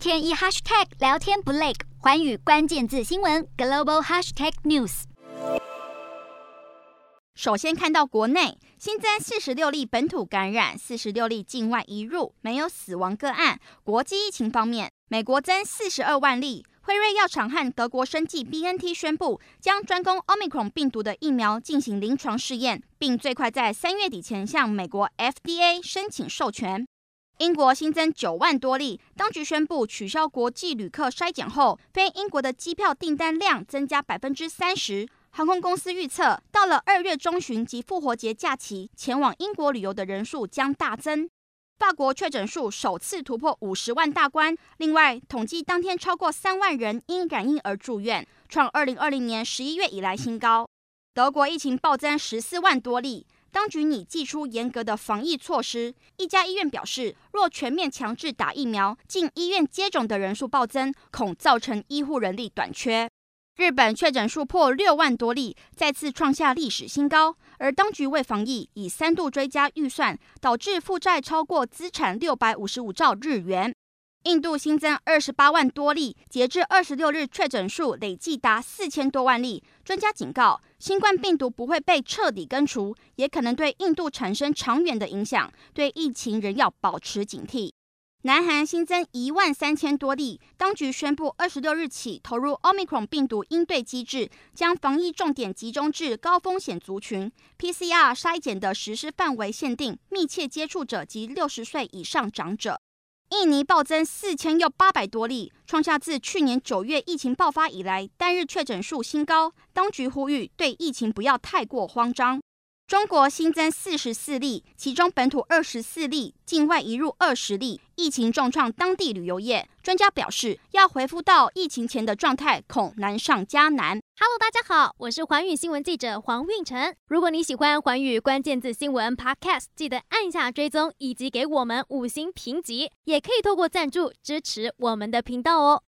天一 hashtag 聊天不累，寰宇关键字新闻 global hashtag news。首先看到国内新增四十六例本土感染，四十六例境外移入，没有死亡个案。国际疫情方面，美国增四十二万例，辉瑞药厂和德国生技 BNT 宣布将专攻 Omicron 病毒的疫苗进行临床试验，并最快在三月底前向美国 FDA 申请授权。英国新增九万多例，当局宣布取消国际旅客筛检后，非英国的机票订单量增加百分之三十。航空公司预测，到了二月中旬及复活节假期，前往英国旅游的人数将大增。法国确诊数首次突破五十万大关，另外统计当天超过三万人因染疫而住院，创二零二零年十一月以来新高。德国疫情暴增十四万多例，当局拟祭出严格的防疫措施。一家医院表示，若全面强制打疫苗，进医院接种的人数暴增，恐造成医护人力短缺。日本确诊数破六万多例，再次创下历史新高。而当局为防疫，已三度追加预算，导致负债超过资产六百五十五兆日元。印度新增二十八万多例，截至二十六日，确诊数累计达四千多万例。专家警告，新冠病毒不会被彻底根除，也可能对印度产生长远的影响，对疫情仍要保持警惕。南韩新增一万三千多例，当局宣布二十六日起投入 Omicron 病毒应对机制，将防疫重点集中至高风险族群，PCR 筛检的实施范围限定密切接触者及六十岁以上长者。印尼暴增四千又八百多例，创下自去年九月疫情爆发以来单日确诊数新高。当局呼吁对疫情不要太过慌张。中国新增四十四例，其中本土二十四例，境外移入二十例，疫情重创当地旅游业。专家表示，要恢复到疫情前的状态，恐难上加难。Hello，大家好，我是环宇新闻记者黄运成。如果你喜欢环宇关键字新闻 Podcast，记得按下追踪以及给我们五星评级，也可以透过赞助支持我们的频道哦。